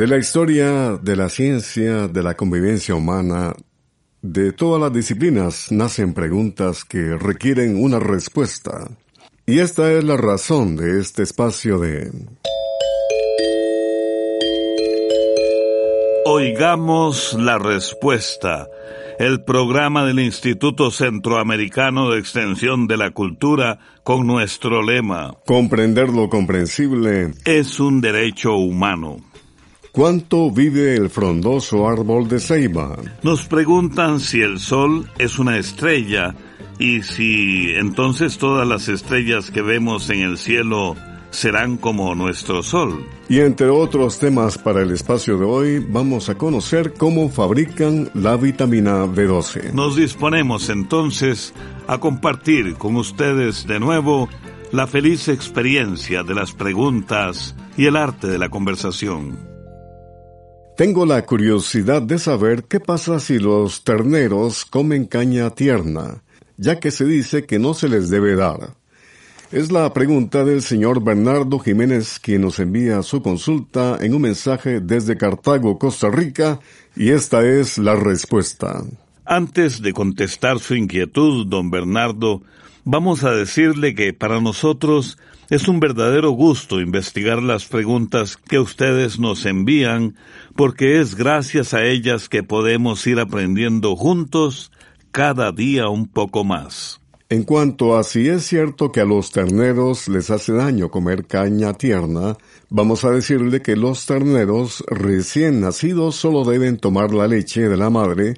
De la historia de la ciencia, de la convivencia humana, de todas las disciplinas nacen preguntas que requieren una respuesta. Y esta es la razón de este espacio de... Oigamos la respuesta, el programa del Instituto Centroamericano de Extensión de la Cultura con nuestro lema. Comprender lo comprensible es un derecho humano. ¿Cuánto vive el frondoso árbol de ceiba? Nos preguntan si el sol es una estrella y si entonces todas las estrellas que vemos en el cielo serán como nuestro sol. Y entre otros temas para el espacio de hoy, vamos a conocer cómo fabrican la vitamina B12. Nos disponemos entonces a compartir con ustedes de nuevo la feliz experiencia de las preguntas y el arte de la conversación. Tengo la curiosidad de saber qué pasa si los terneros comen caña tierna, ya que se dice que no se les debe dar. Es la pregunta del señor Bernardo Jiménez quien nos envía su consulta en un mensaje desde Cartago, Costa Rica, y esta es la respuesta. Antes de contestar su inquietud, don Bernardo, vamos a decirle que para nosotros es un verdadero gusto investigar las preguntas que ustedes nos envían, porque es gracias a ellas que podemos ir aprendiendo juntos cada día un poco más. En cuanto a si es cierto que a los terneros les hace daño comer caña tierna, vamos a decirle que los terneros recién nacidos solo deben tomar la leche de la madre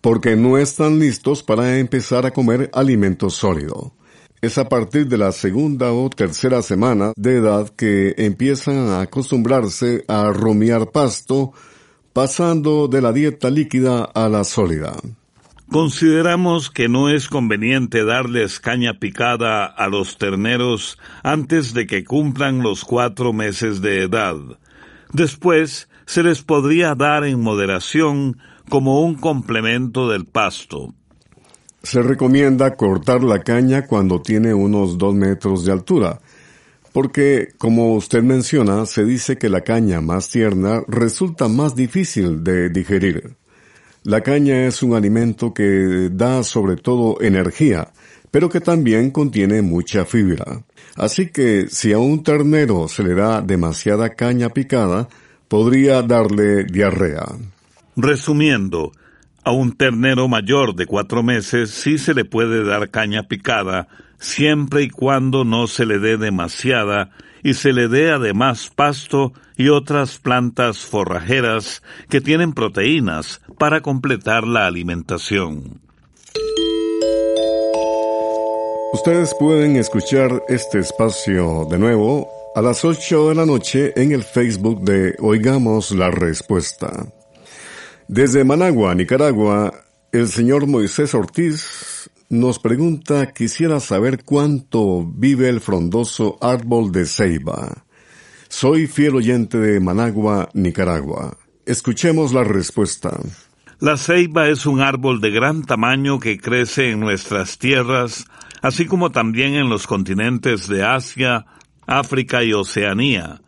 porque no están listos para empezar a comer alimento sólido. Es a partir de la segunda o tercera semana de edad que empiezan a acostumbrarse a rumiar pasto, pasando de la dieta líquida a la sólida. Consideramos que no es conveniente darles caña picada a los terneros antes de que cumplan los cuatro meses de edad. Después se les podría dar en moderación como un complemento del pasto. Se recomienda cortar la caña cuando tiene unos dos metros de altura, porque, como usted menciona, se dice que la caña más tierna resulta más difícil de digerir. La caña es un alimento que da sobre todo energía, pero que también contiene mucha fibra. Así que si a un ternero se le da demasiada caña picada, podría darle diarrea. Resumiendo, a un ternero mayor de cuatro meses sí se le puede dar caña picada, siempre y cuando no se le dé demasiada y se le dé además pasto y otras plantas forrajeras que tienen proteínas para completar la alimentación. Ustedes pueden escuchar este espacio de nuevo a las 8 de la noche en el Facebook de Oigamos la Respuesta. Desde Managua, Nicaragua, el señor Moisés Ortiz nos pregunta, quisiera saber cuánto vive el frondoso árbol de ceiba. Soy fiel oyente de Managua, Nicaragua. Escuchemos la respuesta. La ceiba es un árbol de gran tamaño que crece en nuestras tierras, así como también en los continentes de Asia, África y Oceanía.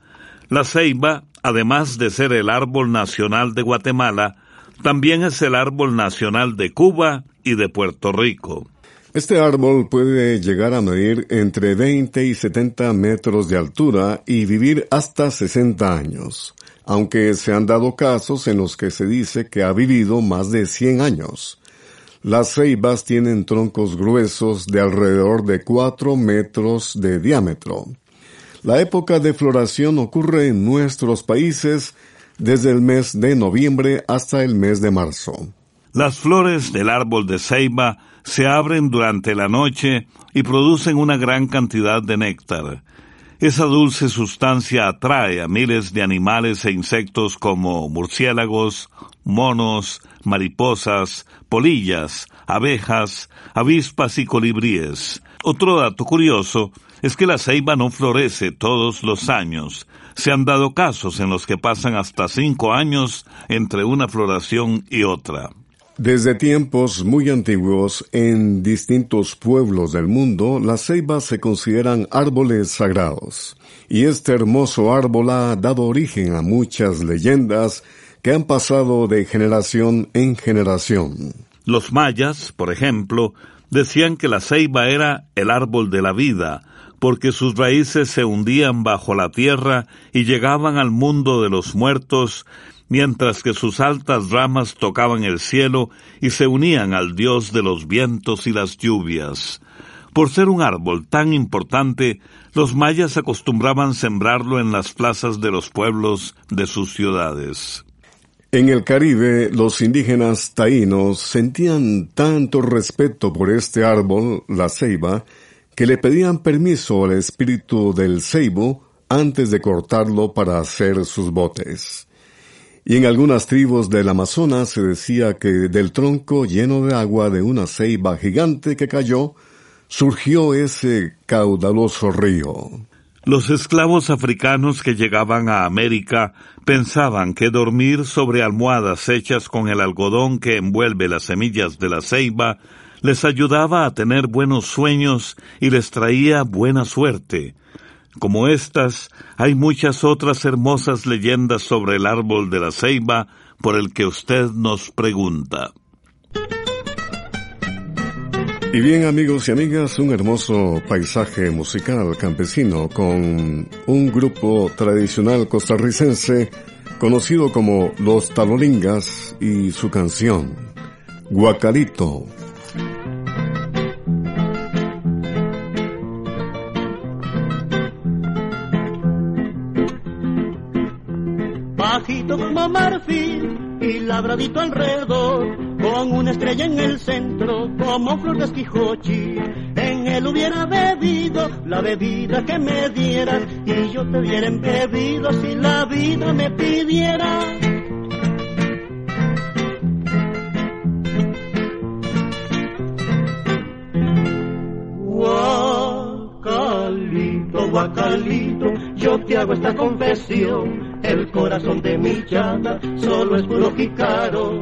La ceiba, además de ser el árbol nacional de Guatemala, también es el árbol nacional de Cuba y de Puerto Rico. Este árbol puede llegar a medir entre 20 y 70 metros de altura y vivir hasta 60 años, aunque se han dado casos en los que se dice que ha vivido más de 100 años. Las ceibas tienen troncos gruesos de alrededor de 4 metros de diámetro. La época de floración ocurre en nuestros países desde el mes de noviembre hasta el mes de marzo. Las flores del árbol de ceiba se abren durante la noche y producen una gran cantidad de néctar. Esa dulce sustancia atrae a miles de animales e insectos como murciélagos, monos, mariposas, polillas, abejas, avispas y colibríes. Otro dato curioso es que la ceiba no florece todos los años. Se han dado casos en los que pasan hasta cinco años entre una floración y otra. Desde tiempos muy antiguos, en distintos pueblos del mundo, las ceibas se consideran árboles sagrados. Y este hermoso árbol ha dado origen a muchas leyendas que han pasado de generación en generación. Los mayas, por ejemplo, decían que la ceiba era el árbol de la vida, porque sus raíces se hundían bajo la tierra y llegaban al mundo de los muertos mientras que sus altas ramas tocaban el cielo y se unían al Dios de los vientos y las lluvias. Por ser un árbol tan importante, los mayas acostumbraban sembrarlo en las plazas de los pueblos de sus ciudades. En el Caribe, los indígenas taínos sentían tanto respeto por este árbol, la ceiba, que le pedían permiso al espíritu del ceibo antes de cortarlo para hacer sus botes y en algunas tribus del Amazonas se decía que del tronco lleno de agua de una ceiba gigante que cayó, surgió ese caudaloso río. Los esclavos africanos que llegaban a América pensaban que dormir sobre almohadas hechas con el algodón que envuelve las semillas de la ceiba les ayudaba a tener buenos sueños y les traía buena suerte. Como estas, hay muchas otras hermosas leyendas sobre el árbol de la ceiba por el que usted nos pregunta. Y bien amigos y amigas, un hermoso paisaje musical campesino con un grupo tradicional costarricense conocido como Los Talolingas y su canción, Guacalito. como marfil y labradito alrededor, con una estrella en el centro como flor de esquijochi. En él hubiera bebido la bebida que me dieras y yo te hubiera bebido si la vida me pidiera. Guacalito, guacalito, yo te hago esta confesión el corazón de mi chata solo es puro jicaro.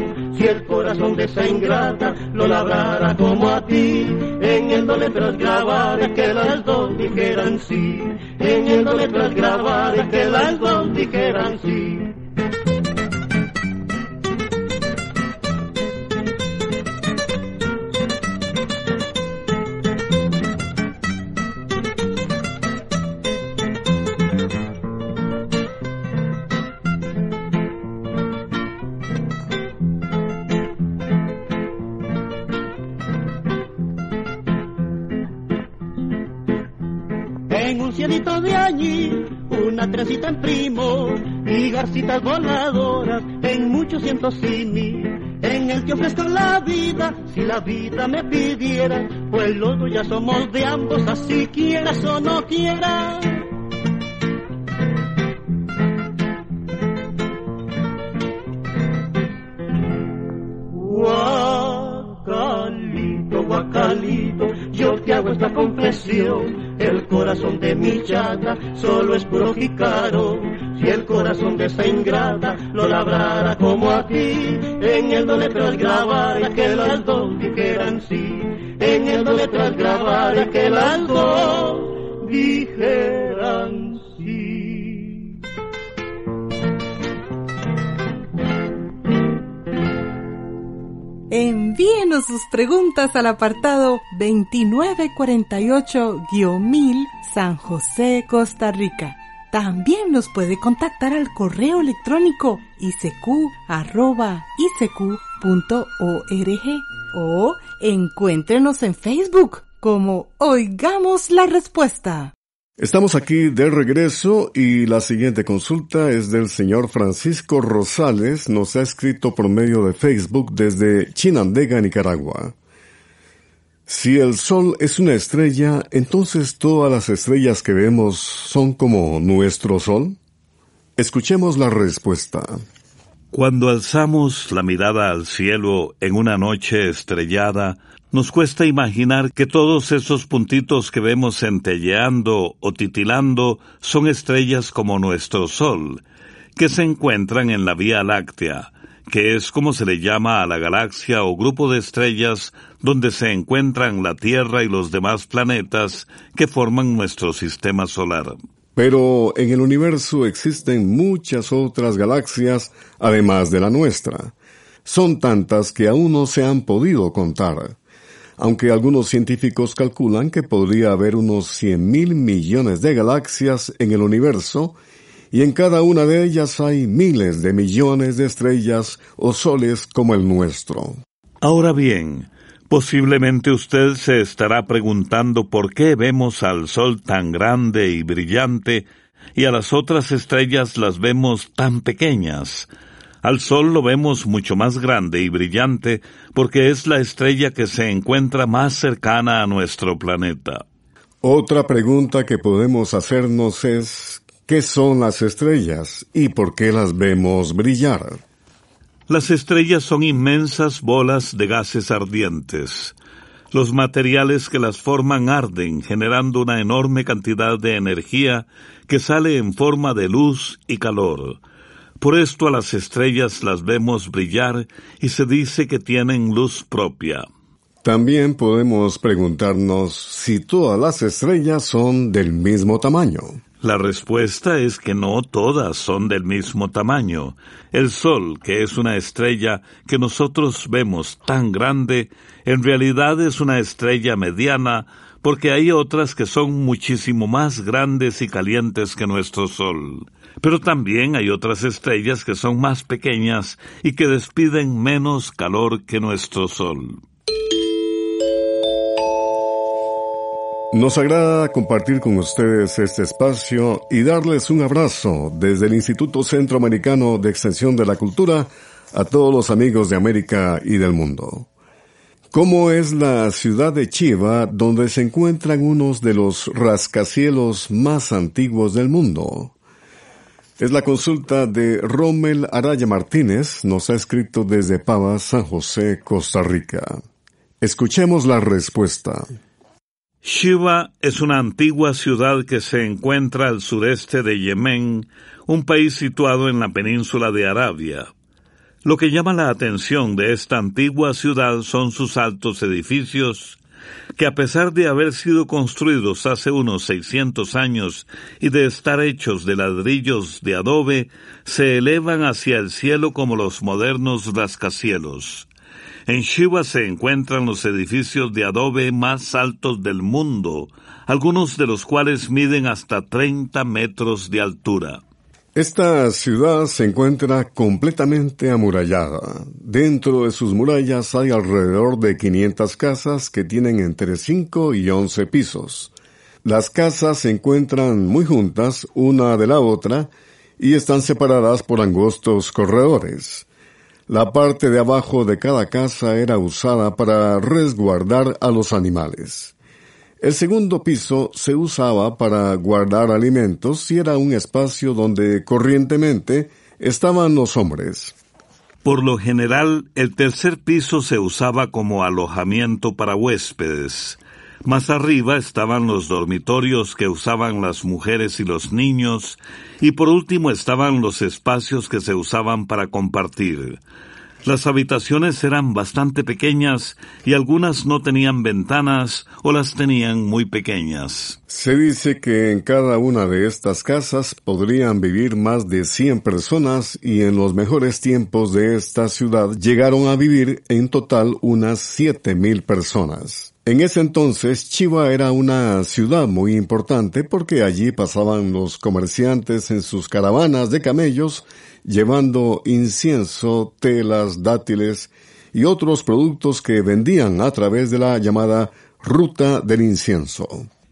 Esa ingrata lo labrara como a ti, en el no letras grabar que las dos dijeran sí. En el no letras grabar que las dos dijeran sí. Y voladoras en muchos cientos mí En el que ofrezco la vida, si la vida me pidiera, pues los dos ya somos de ambos, así quieras o no quieras. Guacalito, guacalito, yo te hago esta confesión el corazón de mi chata solo es puro jicaro. Si el corazón de esa ingrata lo labrara como a ti, en el no letras grabar que las dos dijeran sí. En el no letras grabar que las dos dijeran sí. En envíenos sus preguntas al apartado 2948-1000 San José, Costa Rica. También nos puede contactar al correo electrónico isq.org o encuéntrenos en Facebook como Oigamos la Respuesta. Estamos aquí de regreso y la siguiente consulta es del señor Francisco Rosales, nos ha escrito por medio de Facebook desde Chinandega, Nicaragua. Si el Sol es una estrella, entonces todas las estrellas que vemos son como nuestro Sol? Escuchemos la respuesta. Cuando alzamos la mirada al cielo en una noche estrellada, nos cuesta imaginar que todos esos puntitos que vemos centelleando o titilando son estrellas como nuestro Sol, que se encuentran en la Vía Láctea, que es como se le llama a la galaxia o grupo de estrellas donde se encuentran la Tierra y los demás planetas que forman nuestro sistema solar. Pero en el universo existen muchas otras galaxias además de la nuestra. Son tantas que aún no se han podido contar aunque algunos científicos calculan que podría haber unos 100 mil millones de galaxias en el universo, y en cada una de ellas hay miles de millones de estrellas o soles como el nuestro. Ahora bien, posiblemente usted se estará preguntando por qué vemos al Sol tan grande y brillante y a las otras estrellas las vemos tan pequeñas. Al Sol lo vemos mucho más grande y brillante porque es la estrella que se encuentra más cercana a nuestro planeta. Otra pregunta que podemos hacernos es ¿qué son las estrellas y por qué las vemos brillar? Las estrellas son inmensas bolas de gases ardientes. Los materiales que las forman arden, generando una enorme cantidad de energía que sale en forma de luz y calor. Por esto a las estrellas las vemos brillar y se dice que tienen luz propia. También podemos preguntarnos si todas las estrellas son del mismo tamaño. La respuesta es que no todas son del mismo tamaño. El Sol, que es una estrella que nosotros vemos tan grande, en realidad es una estrella mediana, porque hay otras que son muchísimo más grandes y calientes que nuestro Sol. Pero también hay otras estrellas que son más pequeñas y que despiden menos calor que nuestro Sol. Nos agrada compartir con ustedes este espacio y darles un abrazo desde el Instituto Centroamericano de Extensión de la Cultura a todos los amigos de América y del mundo. ¿Cómo es la ciudad de Chiva donde se encuentran unos de los rascacielos más antiguos del mundo? Es la consulta de Rommel Araya Martínez, nos ha escrito desde Pava, San José, Costa Rica. Escuchemos la respuesta. Shiva es una antigua ciudad que se encuentra al sureste de Yemen, un país situado en la península de Arabia. Lo que llama la atención de esta antigua ciudad son sus altos edificios, que a pesar de haber sido construidos hace unos 600 años y de estar hechos de ladrillos de adobe, se elevan hacia el cielo como los modernos rascacielos. En Shiva se encuentran los edificios de adobe más altos del mundo, algunos de los cuales miden hasta 30 metros de altura. Esta ciudad se encuentra completamente amurallada. Dentro de sus murallas hay alrededor de 500 casas que tienen entre 5 y 11 pisos. Las casas se encuentran muy juntas una de la otra y están separadas por angostos corredores. La parte de abajo de cada casa era usada para resguardar a los animales. El segundo piso se usaba para guardar alimentos y era un espacio donde corrientemente estaban los hombres. Por lo general, el tercer piso se usaba como alojamiento para huéspedes. Más arriba estaban los dormitorios que usaban las mujeres y los niños, y por último estaban los espacios que se usaban para compartir. Las habitaciones eran bastante pequeñas y algunas no tenían ventanas o las tenían muy pequeñas. Se dice que en cada una de estas casas podrían vivir más de 100 personas y en los mejores tiempos de esta ciudad llegaron a vivir en total unas 7000 personas. En ese entonces Chiva era una ciudad muy importante porque allí pasaban los comerciantes en sus caravanas de camellos llevando incienso, telas, dátiles y otros productos que vendían a través de la llamada Ruta del Incienso.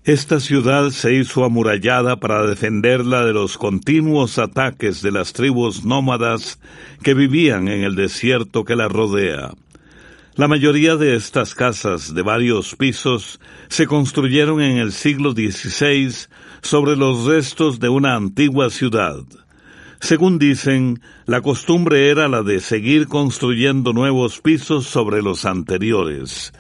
Esta ciudad se hizo amurallada para defenderla de los continuos ataques de las tribus nómadas que vivían en el desierto que la rodea. La mayoría de estas casas de varios pisos se construyeron en el siglo XVI sobre los restos de una antigua ciudad. Según dicen, la costumbre era la de seguir construyendo nuevos pisos sobre los anteriores.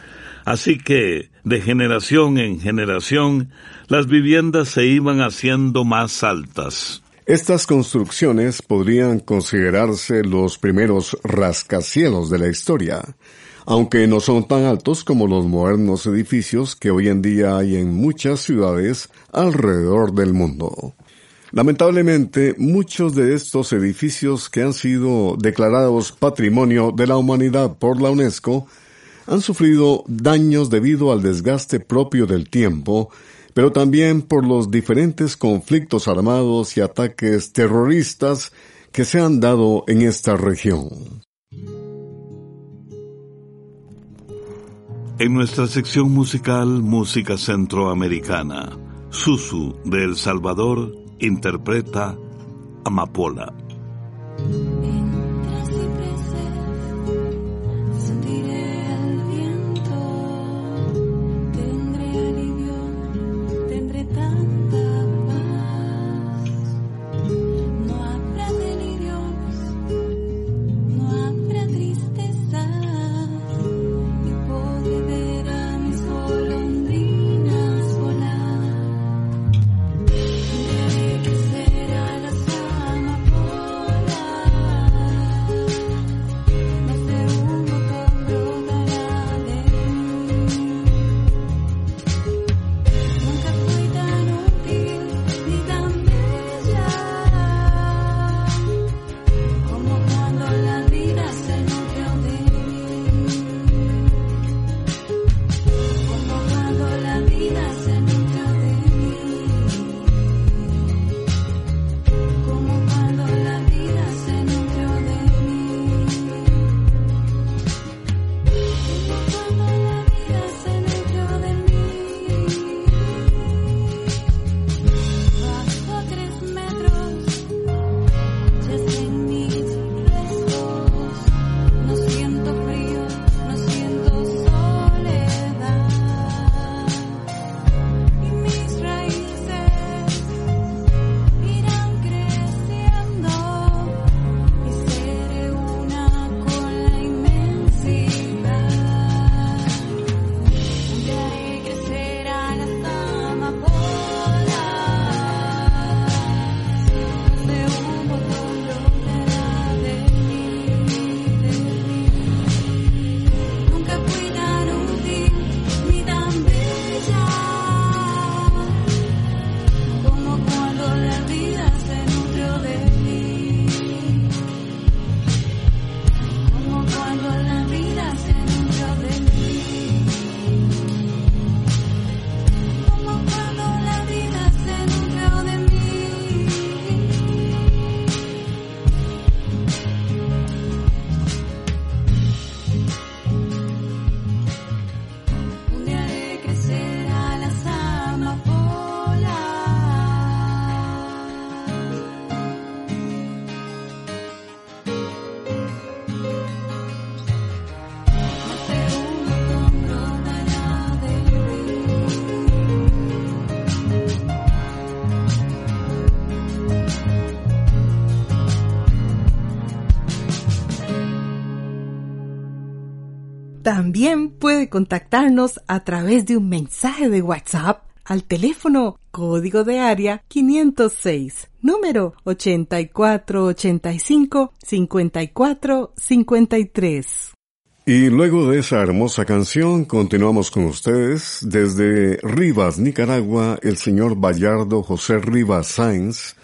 Así que, de generación en generación, las viviendas se iban haciendo más altas. Estas construcciones podrían considerarse los primeros rascacielos de la historia, aunque no son tan altos como los modernos edificios que hoy en día hay en muchas ciudades alrededor del mundo. Lamentablemente, muchos de estos edificios que han sido declarados Patrimonio de la Humanidad por la UNESCO han sufrido daños debido al desgaste propio del tiempo, pero también por los diferentes conflictos armados y ataques terroristas que se han dado en esta región. En nuestra sección musical Música Centroamericana, Susu de El Salvador interpreta Amapola. También puede contactarnos a través de un mensaje de WhatsApp al teléfono código de área 506, número 8485-5453. Y luego de esa hermosa canción, continuamos con ustedes. Desde Rivas, Nicaragua, el señor Bayardo José Rivas Sáenz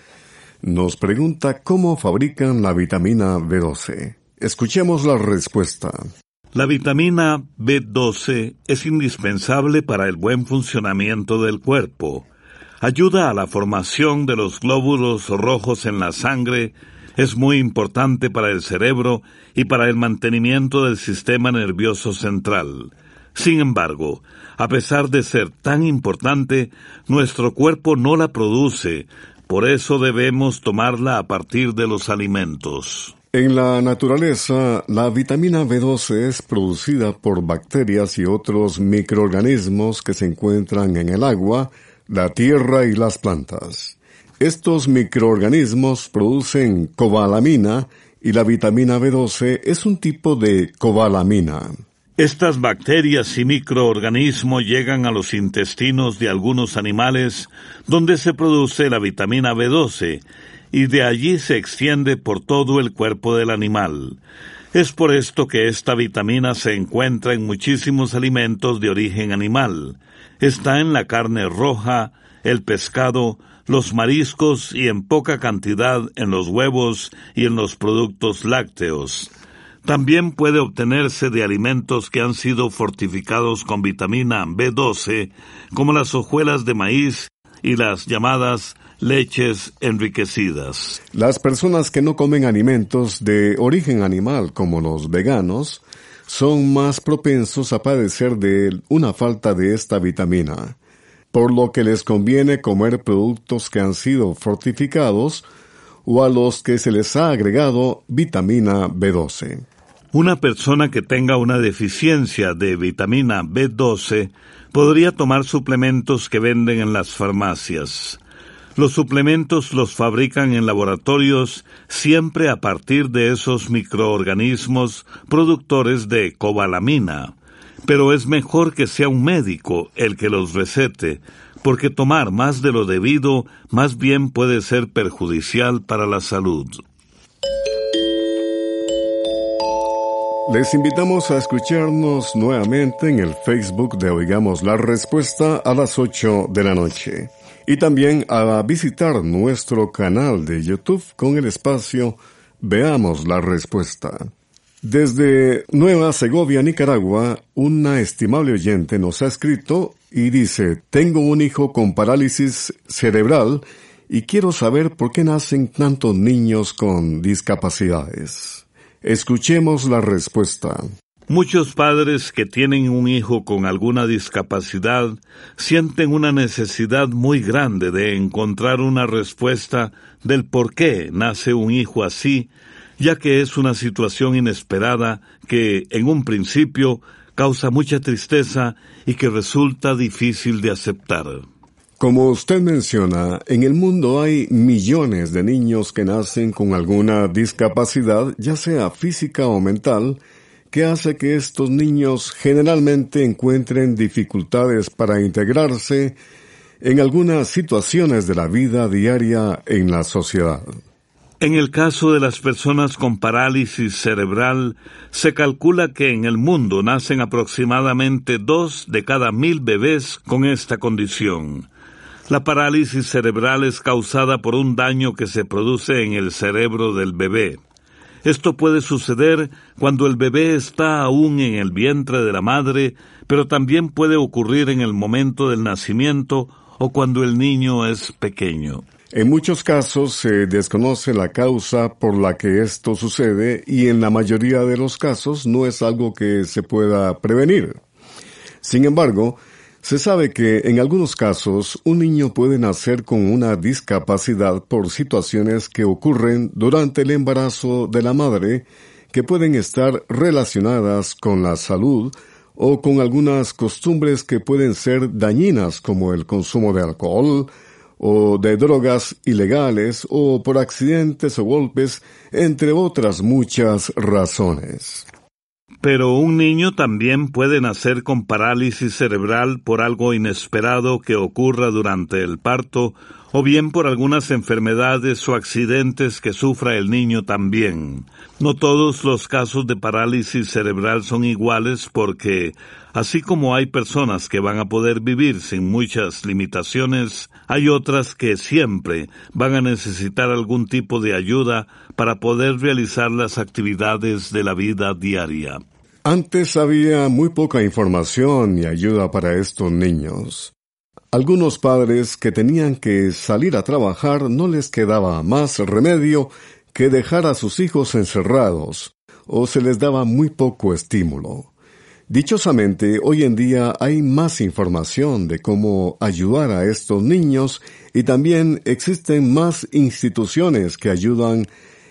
nos pregunta cómo fabrican la vitamina B12. Escuchemos la respuesta. La vitamina B12 es indispensable para el buen funcionamiento del cuerpo. Ayuda a la formación de los glóbulos rojos en la sangre, es muy importante para el cerebro y para el mantenimiento del sistema nervioso central. Sin embargo, a pesar de ser tan importante, nuestro cuerpo no la produce, por eso debemos tomarla a partir de los alimentos. En la naturaleza, la vitamina B12 es producida por bacterias y otros microorganismos que se encuentran en el agua, la tierra y las plantas. Estos microorganismos producen cobalamina y la vitamina B12 es un tipo de cobalamina. Estas bacterias y microorganismos llegan a los intestinos de algunos animales donde se produce la vitamina B12 y de allí se extiende por todo el cuerpo del animal. Es por esto que esta vitamina se encuentra en muchísimos alimentos de origen animal. Está en la carne roja, el pescado, los mariscos y en poca cantidad en los huevos y en los productos lácteos. También puede obtenerse de alimentos que han sido fortificados con vitamina B12, como las hojuelas de maíz y las llamadas leches enriquecidas. Las personas que no comen alimentos de origen animal, como los veganos, son más propensos a padecer de una falta de esta vitamina, por lo que les conviene comer productos que han sido fortificados o a los que se les ha agregado vitamina B12. Una persona que tenga una deficiencia de vitamina B12 podría tomar suplementos que venden en las farmacias. Los suplementos los fabrican en laboratorios siempre a partir de esos microorganismos productores de cobalamina. Pero es mejor que sea un médico el que los recete, porque tomar más de lo debido más bien puede ser perjudicial para la salud. Les invitamos a escucharnos nuevamente en el Facebook de Oigamos la Respuesta a las 8 de la noche y también a visitar nuestro canal de YouTube con el espacio Veamos la respuesta. Desde Nueva Segovia, Nicaragua, una estimable oyente nos ha escrito y dice, tengo un hijo con parálisis cerebral y quiero saber por qué nacen tantos niños con discapacidades. Escuchemos la respuesta. Muchos padres que tienen un hijo con alguna discapacidad sienten una necesidad muy grande de encontrar una respuesta del por qué nace un hijo así, ya que es una situación inesperada que, en un principio, causa mucha tristeza y que resulta difícil de aceptar. Como usted menciona, en el mundo hay millones de niños que nacen con alguna discapacidad, ya sea física o mental, que hace que estos niños generalmente encuentren dificultades para integrarse en algunas situaciones de la vida diaria en la sociedad. En el caso de las personas con parálisis cerebral, se calcula que en el mundo nacen aproximadamente dos de cada mil bebés con esta condición. La parálisis cerebral es causada por un daño que se produce en el cerebro del bebé. Esto puede suceder cuando el bebé está aún en el vientre de la madre, pero también puede ocurrir en el momento del nacimiento o cuando el niño es pequeño. En muchos casos se desconoce la causa por la que esto sucede y en la mayoría de los casos no es algo que se pueda prevenir. Sin embargo, se sabe que en algunos casos un niño puede nacer con una discapacidad por situaciones que ocurren durante el embarazo de la madre que pueden estar relacionadas con la salud o con algunas costumbres que pueden ser dañinas como el consumo de alcohol o de drogas ilegales o por accidentes o golpes, entre otras muchas razones. Pero un niño también puede nacer con parálisis cerebral por algo inesperado que ocurra durante el parto o bien por algunas enfermedades o accidentes que sufra el niño también. No todos los casos de parálisis cerebral son iguales porque, así como hay personas que van a poder vivir sin muchas limitaciones, hay otras que siempre van a necesitar algún tipo de ayuda para poder realizar las actividades de la vida diaria. Antes había muy poca información y ayuda para estos niños. Algunos padres que tenían que salir a trabajar no les quedaba más remedio que dejar a sus hijos encerrados, o se les daba muy poco estímulo. Dichosamente, hoy en día hay más información de cómo ayudar a estos niños y también existen más instituciones que ayudan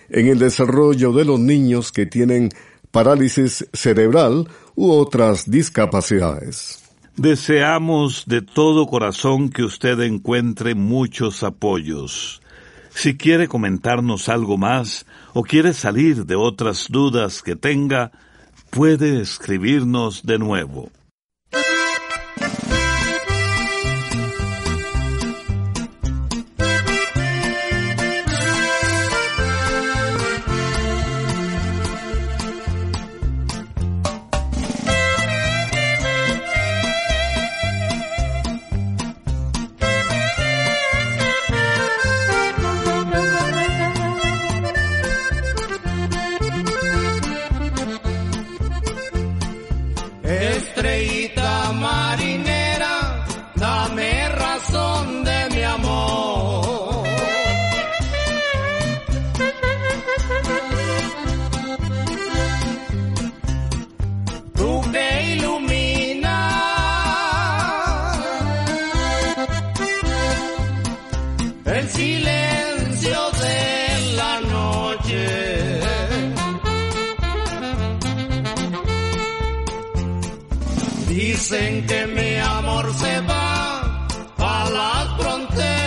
en el desarrollo de los niños que tienen parálisis cerebral u otras discapacidades. Deseamos de todo corazón que usted encuentre muchos apoyos. Si quiere comentarnos algo más o quiere salir de otras dudas que tenga, puede escribirnos de nuevo. Dicen que mi amor se va a las fronteras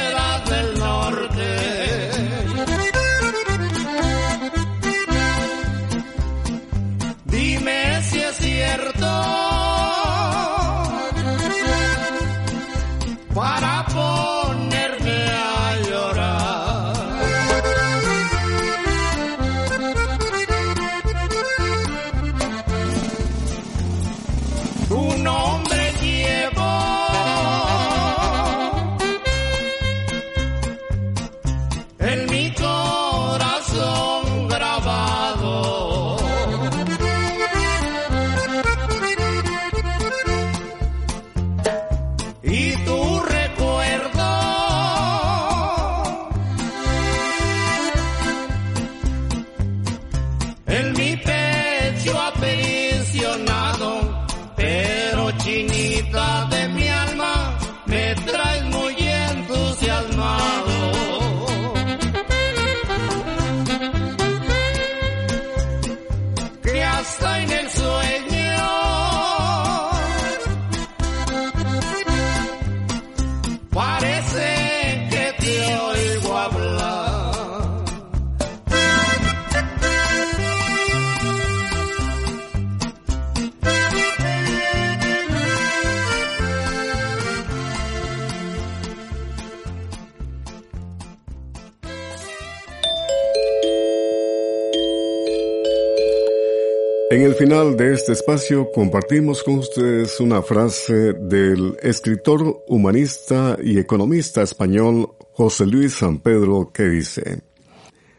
de este espacio compartimos con ustedes una frase del escritor, humanista y economista español José Luis San Pedro que dice,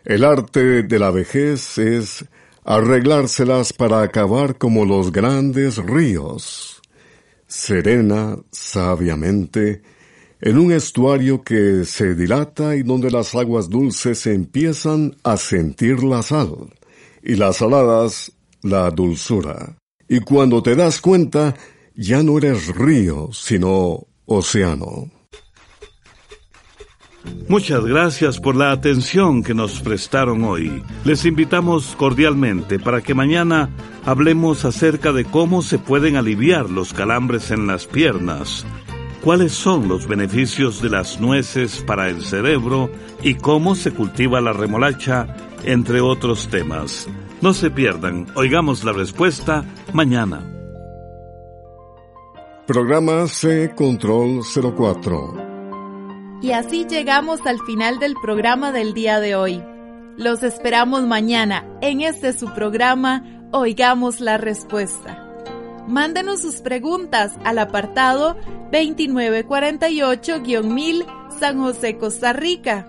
El arte de la vejez es arreglárselas para acabar como los grandes ríos, serena, sabiamente, en un estuario que se dilata y donde las aguas dulces empiezan a sentir la sal y las saladas la dulzura. Y cuando te das cuenta, ya no eres río, sino océano. Muchas gracias por la atención que nos prestaron hoy. Les invitamos cordialmente para que mañana hablemos acerca de cómo se pueden aliviar los calambres en las piernas, cuáles son los beneficios de las nueces para el cerebro y cómo se cultiva la remolacha, entre otros temas. No se pierdan, oigamos la respuesta mañana. Programa C Control 04. Y así llegamos al final del programa del día de hoy. Los esperamos mañana en este su programa Oigamos la Respuesta. Mándenos sus preguntas al apartado 2948-1000 San José, Costa Rica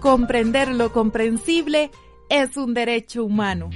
Comprender lo comprensible es un derecho humano.